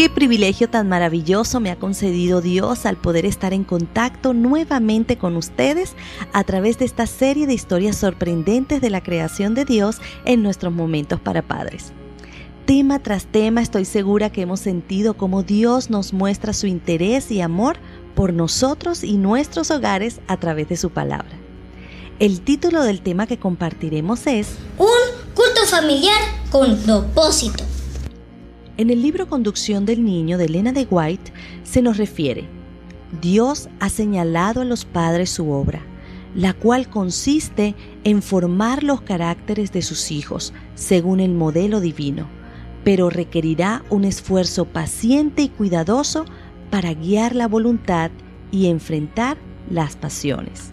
Qué privilegio tan maravilloso me ha concedido Dios al poder estar en contacto nuevamente con ustedes a través de esta serie de historias sorprendentes de la creación de Dios en nuestros momentos para padres. Tema tras tema estoy segura que hemos sentido cómo Dios nos muestra su interés y amor por nosotros y nuestros hogares a través de su palabra. El título del tema que compartiremos es Un culto familiar con propósito. En el libro Conducción del Niño de Elena de White se nos refiere, Dios ha señalado a los padres su obra, la cual consiste en formar los caracteres de sus hijos según el modelo divino, pero requerirá un esfuerzo paciente y cuidadoso para guiar la voluntad y enfrentar las pasiones.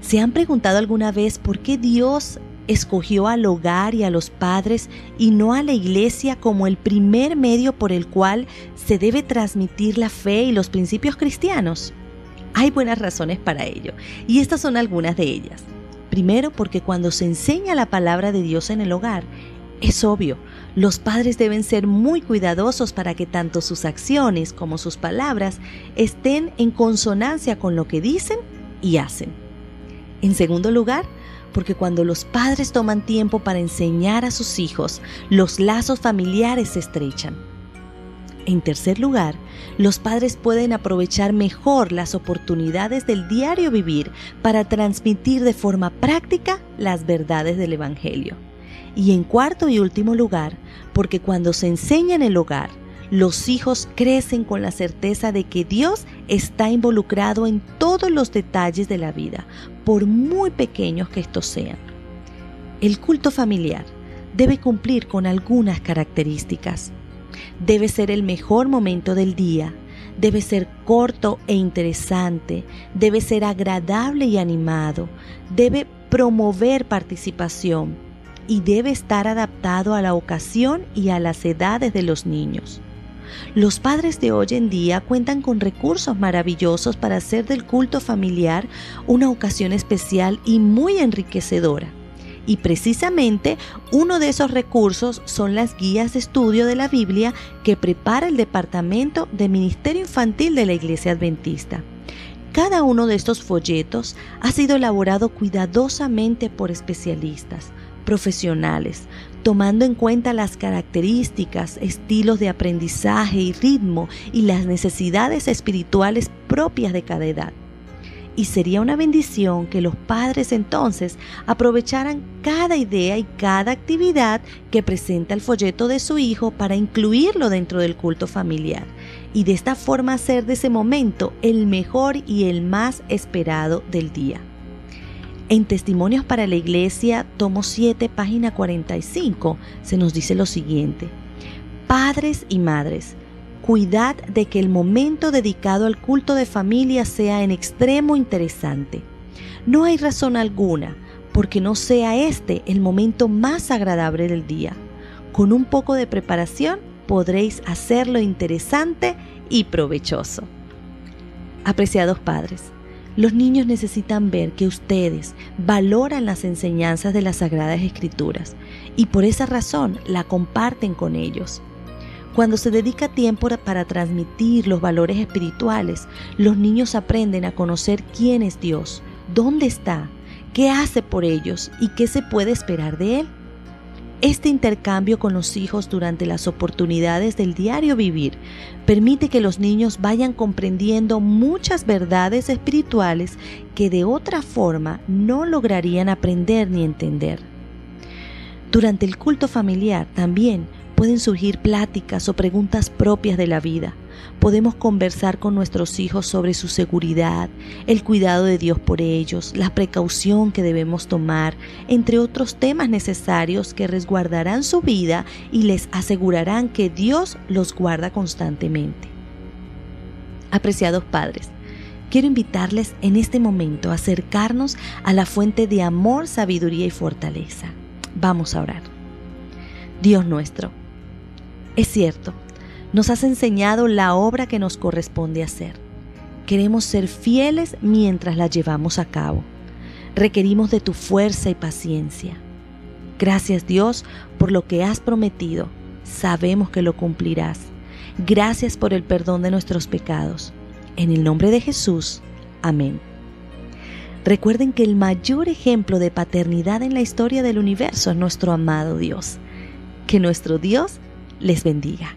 ¿Se han preguntado alguna vez por qué Dios escogió al hogar y a los padres y no a la iglesia como el primer medio por el cual se debe transmitir la fe y los principios cristianos? Hay buenas razones para ello, y estas son algunas de ellas. Primero, porque cuando se enseña la palabra de Dios en el hogar, es obvio, los padres deben ser muy cuidadosos para que tanto sus acciones como sus palabras estén en consonancia con lo que dicen y hacen. En segundo lugar, porque cuando los padres toman tiempo para enseñar a sus hijos, los lazos familiares se estrechan. En tercer lugar, los padres pueden aprovechar mejor las oportunidades del diario vivir para transmitir de forma práctica las verdades del Evangelio. Y en cuarto y último lugar, porque cuando se enseña en el hogar, los hijos crecen con la certeza de que Dios está involucrado en todos los detalles de la vida, por muy pequeños que estos sean. El culto familiar debe cumplir con algunas características. Debe ser el mejor momento del día, debe ser corto e interesante, debe ser agradable y animado, debe promover participación y debe estar adaptado a la ocasión y a las edades de los niños. Los padres de hoy en día cuentan con recursos maravillosos para hacer del culto familiar una ocasión especial y muy enriquecedora. Y precisamente uno de esos recursos son las guías de estudio de la Biblia que prepara el Departamento de Ministerio Infantil de la Iglesia Adventista. Cada uno de estos folletos ha sido elaborado cuidadosamente por especialistas, profesionales, tomando en cuenta las características, estilos de aprendizaje y ritmo y las necesidades espirituales propias de cada edad. Y sería una bendición que los padres entonces aprovecharan cada idea y cada actividad que presenta el folleto de su hijo para incluirlo dentro del culto familiar y de esta forma hacer de ese momento el mejor y el más esperado del día. En Testimonios para la Iglesia, tomo 7, página 45, se nos dice lo siguiente. Padres y madres, cuidad de que el momento dedicado al culto de familia sea en extremo interesante. No hay razón alguna porque no sea este el momento más agradable del día. Con un poco de preparación podréis hacerlo interesante y provechoso. Apreciados padres, los niños necesitan ver que ustedes valoran las enseñanzas de las Sagradas Escrituras y por esa razón la comparten con ellos. Cuando se dedica tiempo para transmitir los valores espirituales, los niños aprenden a conocer quién es Dios, dónde está, qué hace por ellos y qué se puede esperar de Él. Este intercambio con los hijos durante las oportunidades del diario vivir permite que los niños vayan comprendiendo muchas verdades espirituales que de otra forma no lograrían aprender ni entender. Durante el culto familiar también pueden surgir pláticas o preguntas propias de la vida podemos conversar con nuestros hijos sobre su seguridad, el cuidado de Dios por ellos, la precaución que debemos tomar, entre otros temas necesarios que resguardarán su vida y les asegurarán que Dios los guarda constantemente. Apreciados padres, quiero invitarles en este momento a acercarnos a la fuente de amor, sabiduría y fortaleza. Vamos a orar. Dios nuestro, es cierto, nos has enseñado la obra que nos corresponde hacer. Queremos ser fieles mientras la llevamos a cabo. Requerimos de tu fuerza y paciencia. Gracias Dios por lo que has prometido. Sabemos que lo cumplirás. Gracias por el perdón de nuestros pecados. En el nombre de Jesús. Amén. Recuerden que el mayor ejemplo de paternidad en la historia del universo es nuestro amado Dios. Que nuestro Dios les bendiga.